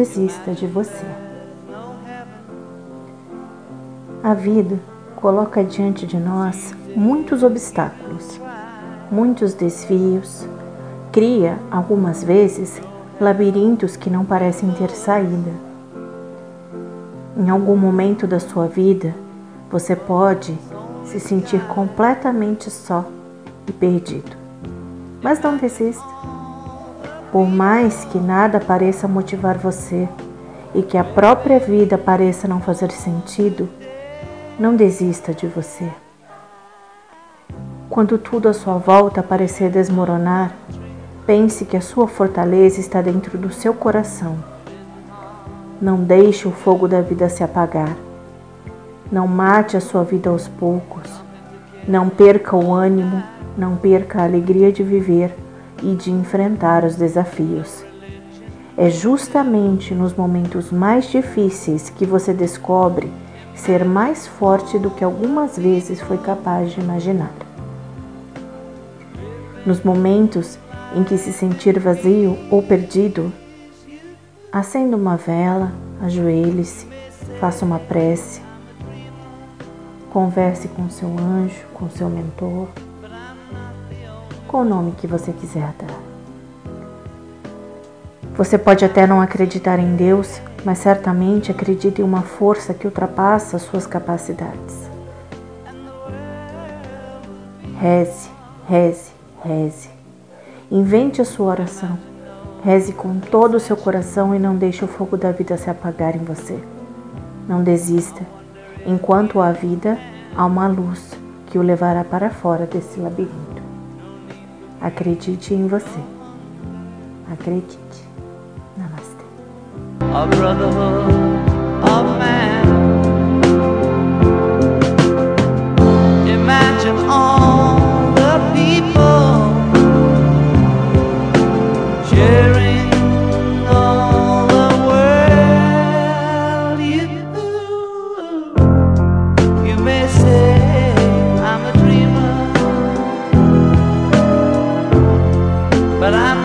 desista de você. A vida coloca diante de nós muitos obstáculos, muitos desvios, cria algumas vezes labirintos que não parecem ter saída. Em algum momento da sua vida, você pode se sentir completamente só e perdido. Mas não desista. Por mais que nada pareça motivar você e que a própria vida pareça não fazer sentido, não desista de você. Quando tudo à sua volta parecer desmoronar, pense que a sua fortaleza está dentro do seu coração. Não deixe o fogo da vida se apagar. Não mate a sua vida aos poucos. Não perca o ânimo, não perca a alegria de viver e de enfrentar os desafios. É justamente nos momentos mais difíceis que você descobre ser mais forte do que algumas vezes foi capaz de imaginar. Nos momentos em que se sentir vazio ou perdido, acenda uma vela, ajoelhe-se, faça uma prece, converse com seu anjo, com seu mentor, com o nome que você quiser dar. Você pode até não acreditar em Deus, mas certamente acredita em uma força que ultrapassa suas capacidades. Reze, reze, reze. Invente a sua oração. Reze com todo o seu coração e não deixe o fogo da vida se apagar em você. Não desista. Enquanto há vida, há uma luz que o levará para fora desse labirinto. Acredite em você. Acredite. Namastê. A brotherhood of man. Imagine all that